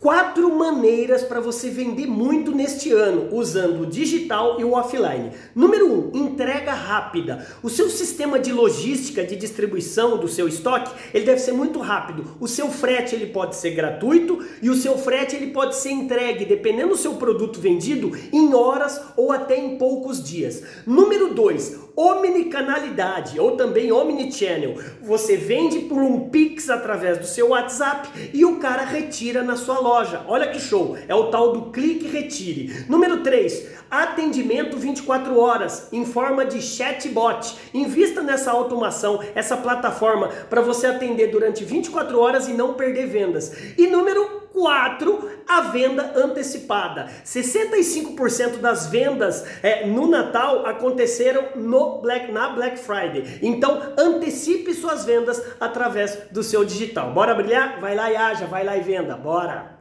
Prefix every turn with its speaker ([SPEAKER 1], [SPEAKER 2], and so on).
[SPEAKER 1] Quatro maneiras para você vender muito neste ano, usando o digital e o offline. Número um, entrega rápida. O seu sistema de logística, de distribuição do seu estoque, ele deve ser muito rápido. O seu frete ele pode ser gratuito e o seu frete ele pode ser entregue, dependendo do seu produto vendido, em horas ou até em poucos dias. Número dois, omnicanalidade ou também omnichannel. Você vende por um Pix através do seu WhatsApp e o cara retira na sua loja. Olha que show! É o tal do clique retire. Número 3, atendimento 24 horas em forma de chatbot. Invista nessa automação, essa plataforma para você atender durante 24 horas e não perder vendas. E número 4, a venda antecipada. 65% das vendas é, no Natal aconteceram no Black, na Black Friday. Então, antecipe suas vendas através do seu digital. Bora brilhar? Vai lá e haja, vai lá e venda. Bora!